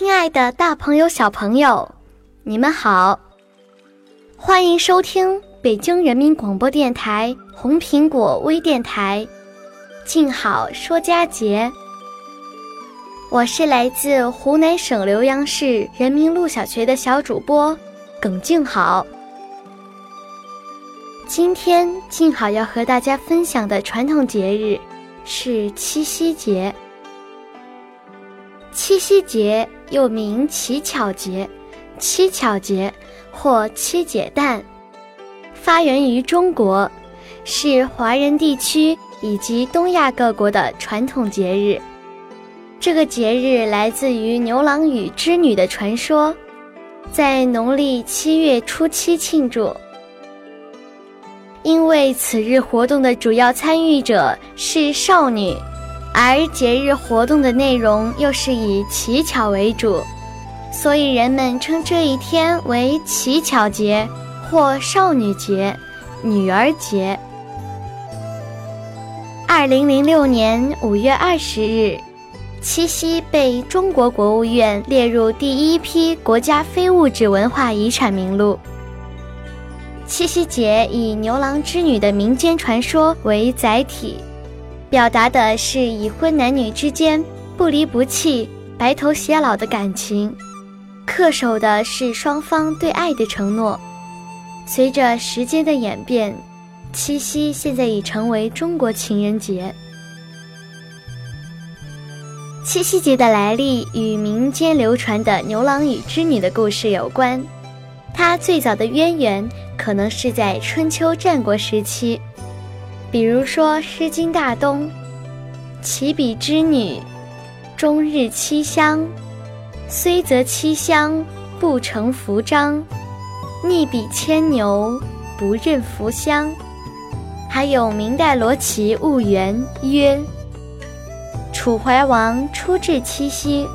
亲爱的，大朋友、小朋友，你们好，欢迎收听北京人民广播电台红苹果微电台《静好说佳节》。我是来自湖南省浏阳市人民路小学的小主播耿静好。今天静好要和大家分享的传统节日是七夕节。七夕节又名乞巧节、七巧节或七姐诞，发源于中国，是华人地区以及东亚各国的传统节日。这个节日来自于牛郎与织女的传说，在农历七月初七庆祝。因为此日活动的主要参与者是少女。而节日活动的内容又是以乞巧为主，所以人们称这一天为乞巧节或少女节、女儿节。二零零六年五月二十日，七夕被中国国务院列入第一批国家非物质文化遗产名录。七夕节以牛郎织女的民间传说为载体。表达的是已婚男女之间不离不弃、白头偕老的感情，恪守的是双方对爱的承诺。随着时间的演变，七夕现在已成为中国情人节。七夕节的来历与民间流传的牛郎与织女的故事有关，它最早的渊源可能是在春秋战国时期。比如说《诗经·大东》：“启彼之女，终日七香；虽则七香，不成服章。逆比牵牛，不认服香。”还有明代罗琦《婺源》曰：“楚怀王初至七夕，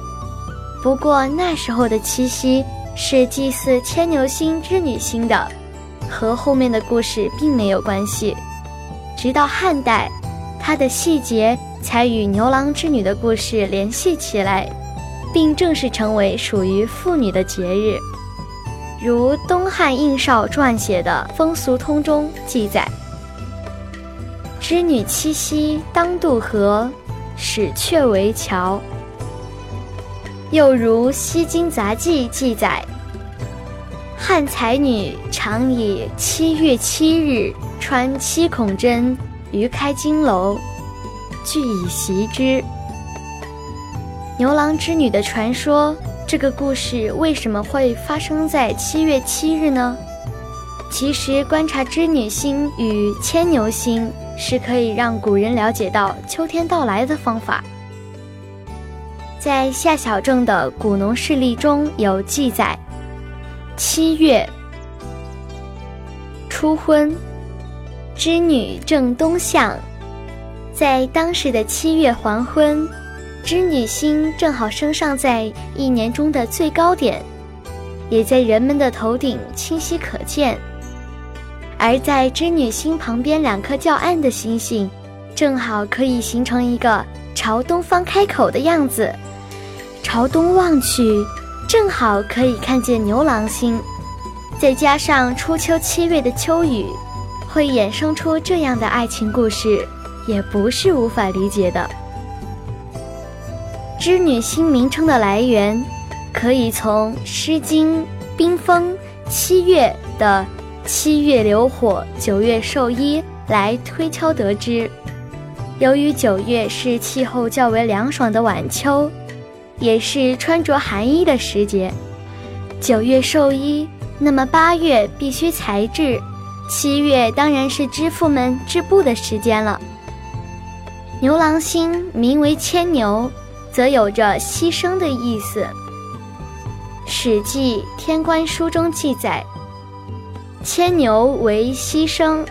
不过那时候的七夕是祭祀牵牛星织女星的，和后面的故事并没有关系。”直到汉代，它的细节才与牛郎织女的故事联系起来，并正式成为属于妇女的节日。如东汉应绍撰写的《风俗通》中记载：“织女七夕当渡河，使鹊为桥。”又如《西京杂记》记载：“汉才女常以七月七日。”穿七孔针于开金楼，俱以习之。牛郎织女的传说，这个故事为什么会发生在七月七日呢？其实，观察织女星与牵牛星是可以让古人了解到秋天到来的方法。在夏小正的《古农事例》中有记载：七月初婚。织女正东向，在当时的七月黄昏，织女星正好升上在一年中的最高点，也在人们的头顶清晰可见。而在织女星旁边两颗较暗的星星，正好可以形成一个朝东方开口的样子。朝东望去，正好可以看见牛郎星。再加上初秋七月的秋雨。会衍生出这样的爱情故事，也不是无法理解的。织女星名称的来源，可以从《诗经·冰封·七月》的七月流火，九月授衣来推敲得知。由于九月是气候较为凉爽的晚秋，也是穿着寒衣的时节。九月授衣，那么八月必须裁制，七月当然是织妇们织布的时间了。牛郎星名为牵牛，则有着牺牲的意思。《史记·天官书》中记载。牵牛为牺牲，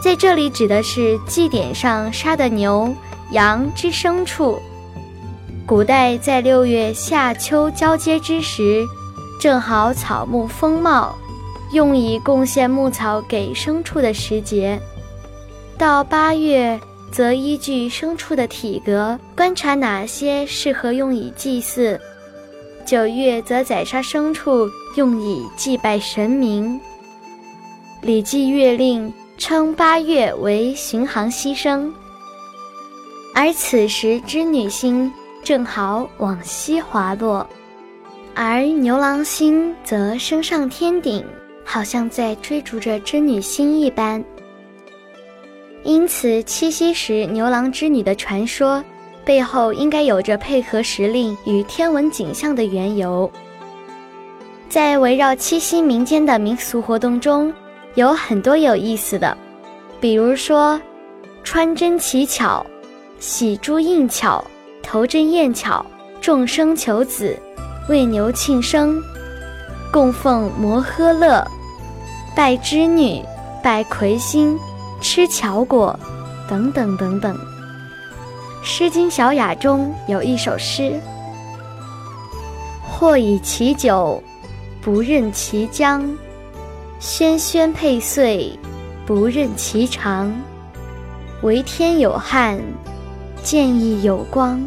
在这里指的是祭典上杀的牛、羊之牲畜。古代在六月夏秋交接之时，正好草木丰茂，用以贡献牧草给牲畜的时节。到八月，则依据牲畜的体格，观察哪些适合用以祭祀。九月则宰杀牲畜，用以祭拜神明。《礼记·月令》称八月为巡行牺牲，而此时织女星正好往西滑落，而牛郎星则升上天顶，好像在追逐着织女星一般。因此，七夕时牛郎织女的传说背后应该有着配合时令与天文景象的缘由。在围绕七夕民间的民俗活动中。有很多有意思的，比如说，穿针乞巧、喜珠应巧、投针验巧、众生求子、为牛庆生、供奉摩诃勒、拜织女、拜魁星、吃巧果，等等等等。《诗经·小雅》中有一首诗：“或以其酒，不任其浆。”轩轩佩岁，不任其长。为天有汉，见义有光。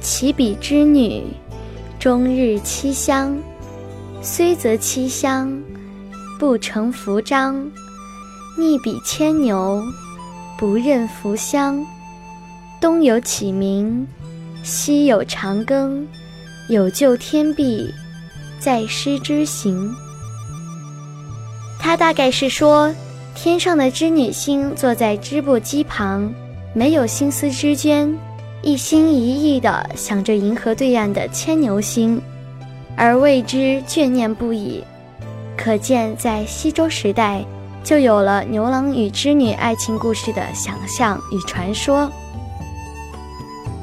其比之女，终日七香。虽则七香，不成服章。逆比牵牛，不任服香。东有启明，西有长庚。有救天地，在师之行。他大概是说，天上的织女星坐在织布机旁，没有心思织绢，一心一意地想着银河对岸的牵牛星，而为之眷念不已。可见，在西周时代，就有了牛郎与织女爱情故事的想象与传说。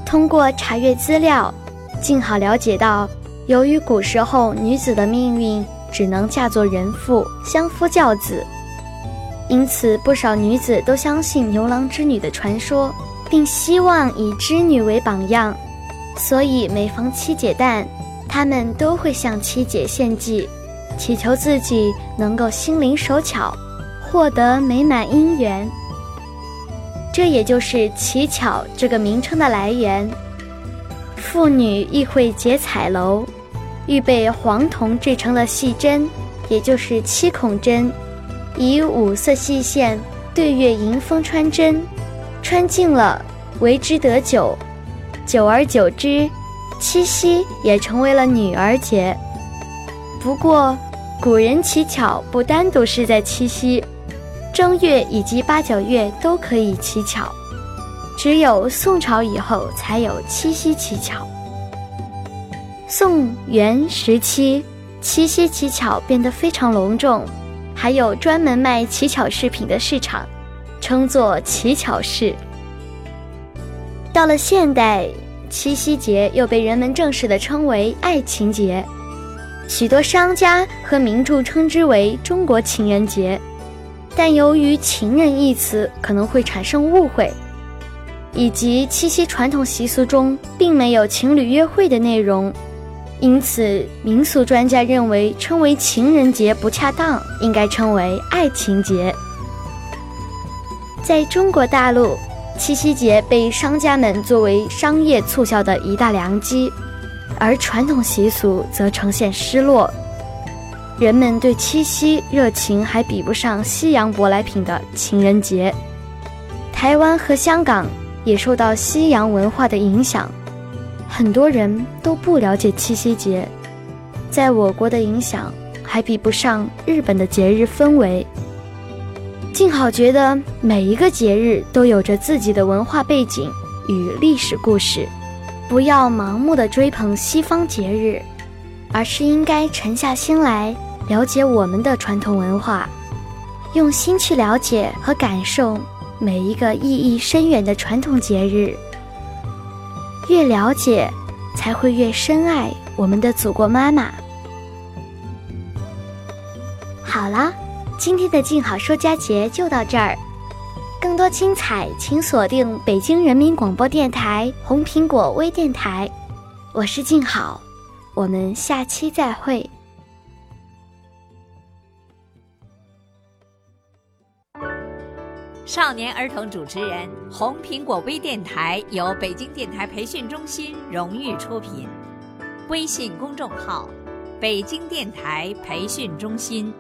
通过查阅资料，静好了解到，由于古时候女子的命运。只能嫁作人妇，相夫教子，因此不少女子都相信牛郎织女的传说，并希望以织女为榜样，所以每逢七姐诞，她们都会向七姐献祭，祈求自己能够心灵手巧，获得美满姻缘。这也就是“乞巧”这个名称的来源。妇女亦会结彩楼。预备黄铜制成了细针，也就是七孔针，以五色细线对月迎风穿针，穿尽了为之得九，久而久之，七夕也成为了女儿节。不过，古人乞巧不单独是在七夕，正月以及八九月都可以乞巧，只有宋朝以后才有七夕乞巧。宋元时期，七夕乞巧变得非常隆重，还有专门卖乞巧饰品的市场，称作乞巧市。到了现代，七夕节又被人们正式的称为爱情节，许多商家和名著称之为中国情人节，但由于“情人”一词可能会产生误会，以及七夕传统习俗中并没有情侣约会的内容。因此，民俗专家认为称为情人节不恰当，应该称为爱情节。在中国大陆，七夕节被商家们作为商业促销的一大良机，而传统习俗则呈现失落。人们对七夕热情还比不上西洋舶来品的情人节。台湾和香港也受到西洋文化的影响。很多人都不了解七夕节，在我国的影响还比不上日本的节日氛围。静好觉得每一个节日都有着自己的文化背景与历史故事，不要盲目的追捧西方节日，而是应该沉下心来了解我们的传统文化，用心去了解和感受每一个意义深远的传统节日。越了解，才会越深爱我们的祖国妈妈。好了。今天的静好说佳节就到这儿，更多精彩请锁定北京人民广播电台红苹果微电台。我是静好，我们下期再会。少年儿童主持人，红苹果微电台由北京电台培训中心荣誉出品，微信公众号：北京电台培训中心。